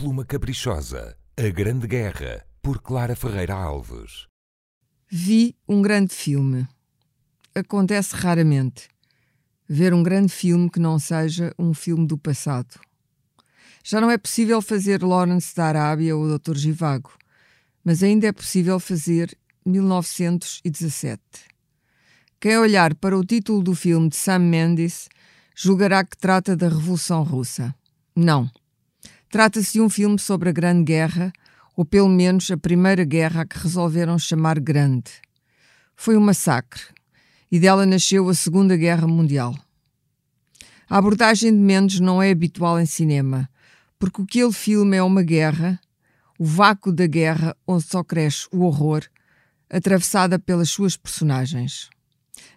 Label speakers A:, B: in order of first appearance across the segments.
A: Pluma Caprichosa, A Grande Guerra, por Clara Ferreira Alves.
B: Vi um grande filme. Acontece raramente ver um grande filme que não seja um filme do passado. Já não é possível fazer Lawrence da Arábia ou Dr. Givago, mas ainda é possível fazer 1917. Quem olhar para o título do filme de Sam Mendes julgará que trata da Revolução Russa. Não. Trata-se de um filme sobre a Grande Guerra, ou pelo menos a Primeira Guerra a que resolveram chamar Grande. Foi um massacre, e dela nasceu a Segunda Guerra Mundial. A abordagem de Mendes não é habitual em cinema, porque aquele filme é uma guerra, o vácuo da guerra onde só cresce o horror, atravessada pelas suas personagens.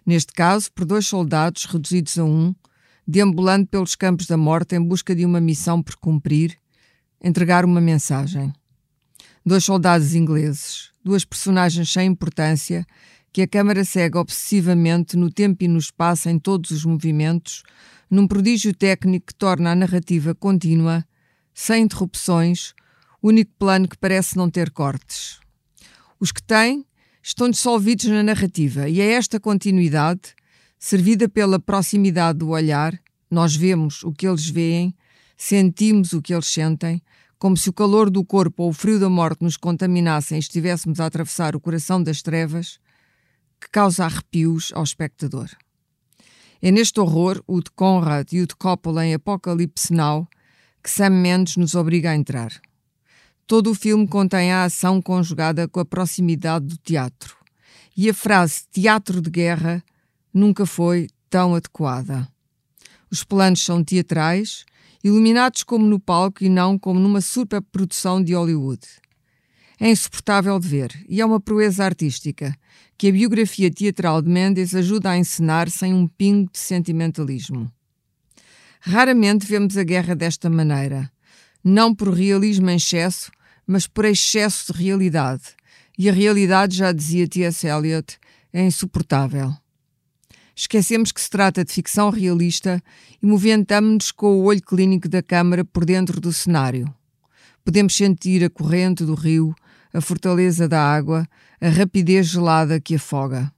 B: Neste caso, por dois soldados reduzidos a um, deambulando pelos campos da morte em busca de uma missão por cumprir, entregar uma mensagem. Dois soldados ingleses, duas personagens sem importância, que a câmara segue obsessivamente no tempo e no espaço em todos os movimentos, num prodígio técnico que torna a narrativa contínua, sem interrupções, único plano que parece não ter cortes. Os que têm estão dissolvidos na narrativa e é esta continuidade servida pela proximidade do olhar, nós vemos o que eles veem, sentimos o que eles sentem, como se o calor do corpo ou o frio da morte nos contaminassem e estivéssemos a atravessar o coração das trevas, que causa arrepios ao espectador. É neste horror, o de Conrad e o de Coppola em Apocalipse Now, que Sam Mendes nos obriga a entrar. Todo o filme contém a ação conjugada com a proximidade do teatro. E a frase teatro de guerra nunca foi tão adequada. Os planos são teatrais, iluminados como no palco e não como numa superprodução de Hollywood. É insuportável de ver e é uma proeza artística que a biografia teatral de Mendes ajuda a encenar sem um pingo de sentimentalismo. Raramente vemos a guerra desta maneira, não por realismo em excesso, mas por excesso de realidade. E a realidade, já dizia T.S. Eliot, é insuportável. Esquecemos que se trata de ficção realista e movimentamos-nos com o olho clínico da câmara por dentro do cenário. Podemos sentir a corrente do rio, a fortaleza da água, a rapidez gelada que afoga.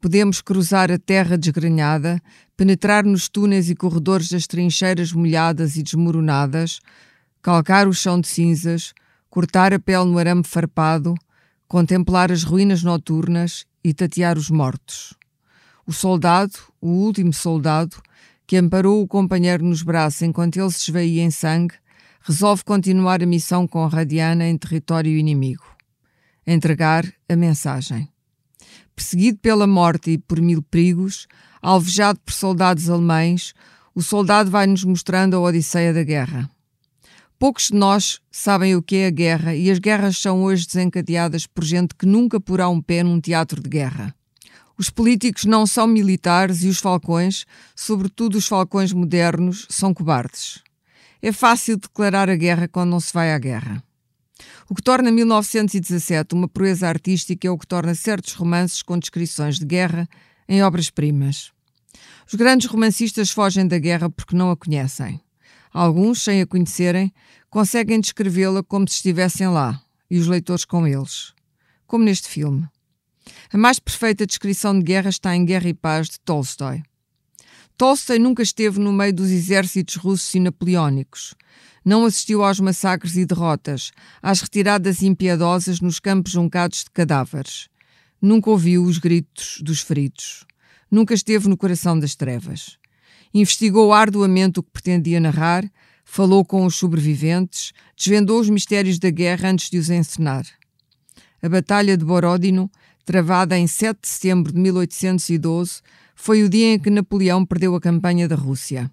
B: Podemos cruzar a terra desgrenhada, penetrar nos túneis e corredores das trincheiras molhadas e desmoronadas, calcar o chão de cinzas, cortar a pele no arame farpado, contemplar as ruínas noturnas e tatear os mortos. O soldado, o último soldado, que amparou o companheiro nos braços enquanto ele se esvaía em sangue, resolve continuar a missão com Radiana em território inimigo. Entregar a mensagem. Perseguido pela morte e por mil perigos, alvejado por soldados alemães, o soldado vai-nos mostrando a odisseia da guerra. Poucos de nós sabem o que é a guerra e as guerras são hoje desencadeadas por gente que nunca porá um pé num teatro de guerra. Os políticos não são militares e os falcões, sobretudo os falcões modernos, são cobardes. É fácil declarar a guerra quando não se vai à guerra. O que torna 1917 uma proeza artística é o que torna certos romances com descrições de guerra em obras-primas. Os grandes romancistas fogem da guerra porque não a conhecem. Alguns, sem a conhecerem, conseguem descrevê-la como se estivessem lá, e os leitores com eles. Como neste filme. A mais perfeita descrição de guerra está em Guerra e Paz de Tolstói. Tolstói nunca esteve no meio dos exércitos russos e napoleónicos. Não assistiu aos massacres e derrotas, às retiradas impiedosas nos campos juncados de cadáveres. Nunca ouviu os gritos dos feridos. Nunca esteve no coração das trevas. Investigou arduamente o que pretendia narrar, falou com os sobreviventes, desvendou os mistérios da guerra antes de os encenar. A Batalha de Borodino travada em 7 de setembro de 1812, foi o dia em que Napoleão perdeu a campanha da Rússia.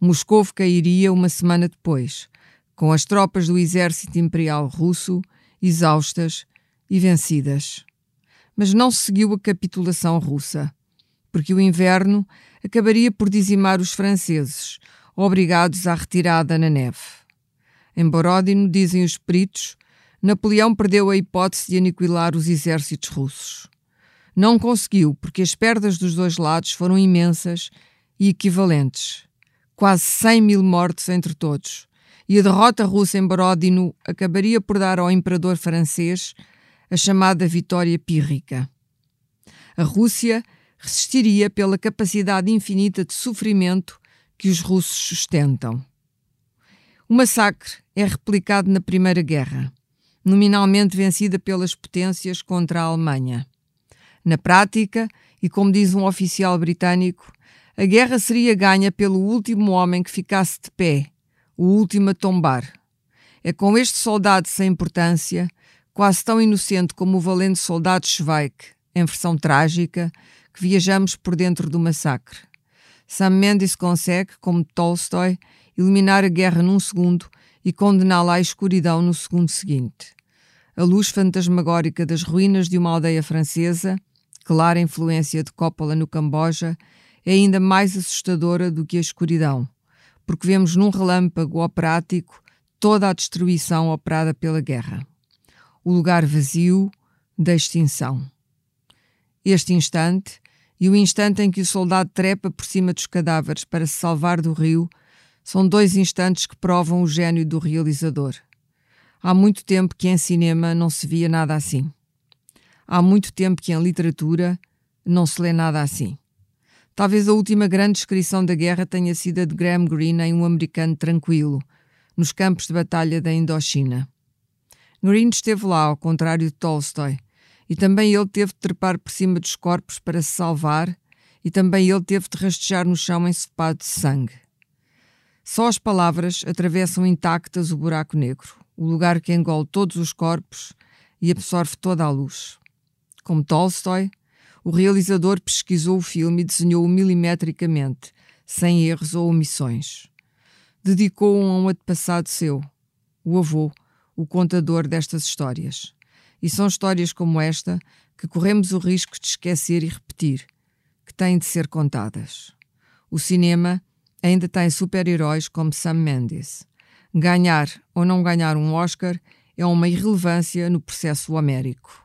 B: Moscou cairia uma semana depois, com as tropas do exército imperial russo exaustas e vencidas. Mas não seguiu a capitulação russa, porque o inverno acabaria por dizimar os franceses, obrigados à retirada na neve. Em Borodino, dizem os peritos, Napoleão perdeu a hipótese de aniquilar os exércitos russos. Não conseguiu, porque as perdas dos dois lados foram imensas e equivalentes. Quase 100 mil mortes entre todos, e a derrota russa em Borodino acabaria por dar ao imperador francês a chamada vitória pírrica. A Rússia resistiria pela capacidade infinita de sofrimento que os russos sustentam. O massacre é replicado na Primeira Guerra, nominalmente vencida pelas potências contra a Alemanha. Na prática, e como diz um oficial britânico, a guerra seria ganha pelo último homem que ficasse de pé, o último a tombar. É com este soldado sem importância, quase tão inocente como o valente soldado Schweik, em versão trágica, que viajamos por dentro do massacre. Sam Mendes consegue, como Tolstói, eliminar a guerra num segundo e condená-la à escuridão no segundo seguinte. A luz fantasmagórica das ruínas de uma aldeia francesa, clara influência de Coppola no Camboja, é ainda mais assustadora do que a escuridão, porque vemos num relâmpago operático toda a destruição operada pela guerra. O lugar vazio da extinção. Este instante, e o instante em que o soldado trepa por cima dos cadáveres para se salvar do rio, são dois instantes que provam o gênio do realizador. Há muito tempo que em cinema não se via nada assim. Há muito tempo que em literatura não se lê nada assim. Talvez a última grande descrição da guerra tenha sido a de Graham Greene em Um Americano Tranquilo, nos campos de batalha da Indochina. Greene esteve lá, ao contrário de Tolstói, e também ele teve de trepar por cima dos corpos para se salvar, e também ele teve de rastejar no chão ensopado de sangue. Só as palavras atravessam intactas o buraco negro, o lugar que engole todos os corpos e absorve toda a luz. Como Tolstói, o realizador pesquisou o filme e desenhou-o milimetricamente, sem erros ou omissões. Dedicou-o a um antepassado seu, o avô, o contador destas histórias. E são histórias como esta que corremos o risco de esquecer e repetir, que têm de ser contadas. O cinema ainda tem super-heróis como Sam Mendes. Ganhar ou não ganhar um Oscar é uma irrelevância no processo homérico.